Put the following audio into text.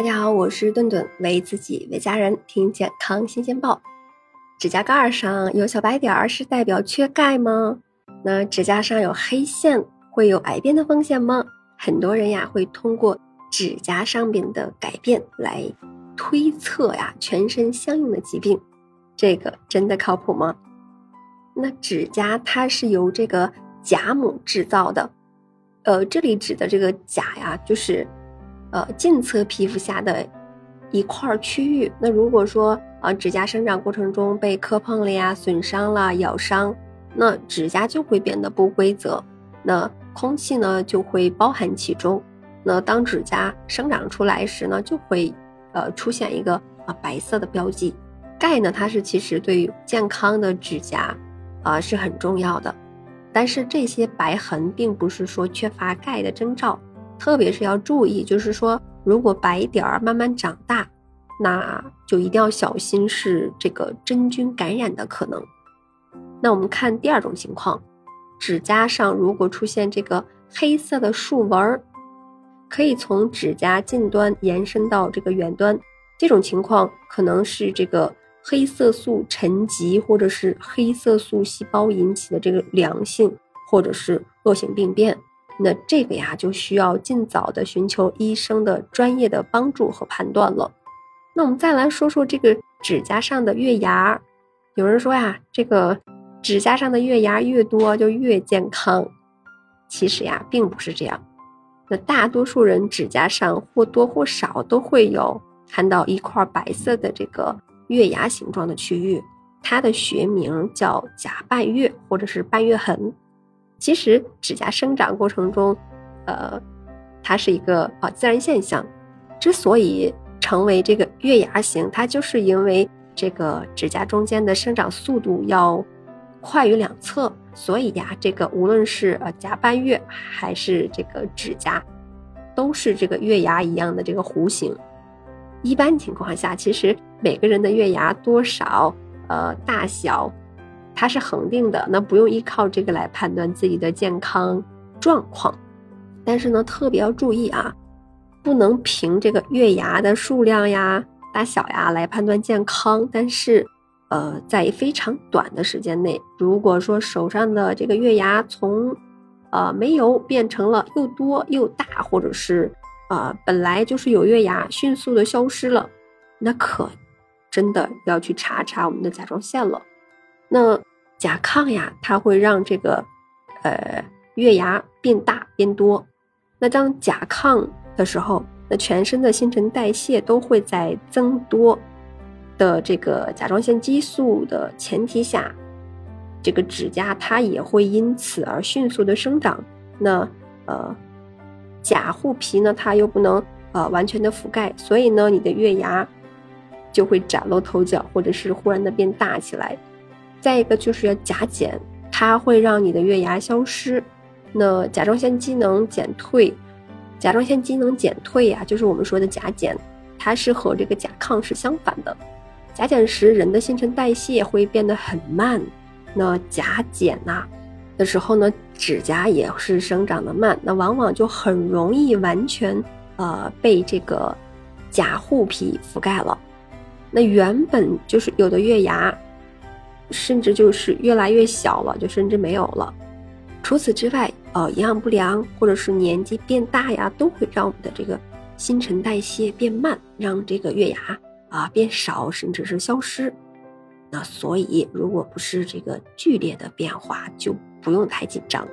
大家好，我是顿顿，为自己为家人听健康新鲜报。指甲盖上有小白点儿是代表缺钙吗？那指甲上有黑线会有癌变的风险吗？很多人呀会通过指甲上面的改变来推测呀全身相应的疾病，这个真的靠谱吗？那指甲它是由这个甲母制造的，呃，这里指的这个甲呀就是。呃，近侧皮肤下的一块区域，那如果说呃，指甲生长过程中被磕碰了呀、损伤了、咬伤，那指甲就会变得不规则，那空气呢就会包含其中，那当指甲生长出来时呢，就会呃出现一个啊白色的标记。钙呢，它是其实对于健康的指甲啊是很重要的，但是这些白痕并不是说缺乏钙的征兆。特别是要注意，就是说，如果白点儿慢慢长大，那就一定要小心是这个真菌感染的可能。那我们看第二种情况，指甲上如果出现这个黑色的竖纹儿，可以从指甲近端延伸到这个远端，这种情况可能是这个黑色素沉积或者是黑色素细胞引起的这个良性或者是恶性病变。那这个呀，就需要尽早的寻求医生的专业的帮助和判断了。那我们再来说说这个指甲上的月牙。有人说呀，这个指甲上的月牙越多就越健康。其实呀，并不是这样。那大多数人指甲上或多或少都会有看到一块白色的这个月牙形状的区域，它的学名叫甲半月或者是半月痕。其实指甲生长过程中，呃，它是一个啊自然现象。之所以成为这个月牙形，它就是因为这个指甲中间的生长速度要快于两侧，所以呀，这个无论是呃甲半月还是这个指甲，都是这个月牙一样的这个弧形。一般情况下，其实每个人的月牙多少呃大小。它是恒定的，那不用依靠这个来判断自己的健康状况。但是呢，特别要注意啊，不能凭这个月牙的数量呀、大小呀来判断健康。但是，呃，在非常短的时间内，如果说手上的这个月牙从呃没有变成了又多又大，或者是呃本来就是有月牙迅速的消失了，那可真的要去查查我们的甲状腺了。那。甲亢呀，它会让这个，呃，月牙变大变多。那当甲亢的时候，那全身的新陈代谢都会在增多的这个甲状腺激素的前提下，这个指甲它也会因此而迅速的生长。那呃，甲护皮呢，它又不能呃完全的覆盖，所以呢，你的月牙就会崭露头角，或者是忽然的变大起来。再一个就是要甲减，它会让你的月牙消失。那甲状腺机能减退，甲状腺机能减退呀，就是我们说的甲减，它是和这个甲亢是相反的。甲减时，人的新陈代谢会变得很慢。那甲减呐的时候呢，指甲也是生长的慢，那往往就很容易完全呃被这个甲护皮覆盖了。那原本就是有的月牙。甚至就是越来越小了，就甚至没有了。除此之外，呃，营养不良或者是年纪变大呀，都会让我们的这个新陈代谢变慢，让这个月牙啊变少，甚至是消失。那所以，如果不是这个剧烈的变化，就不用太紧张。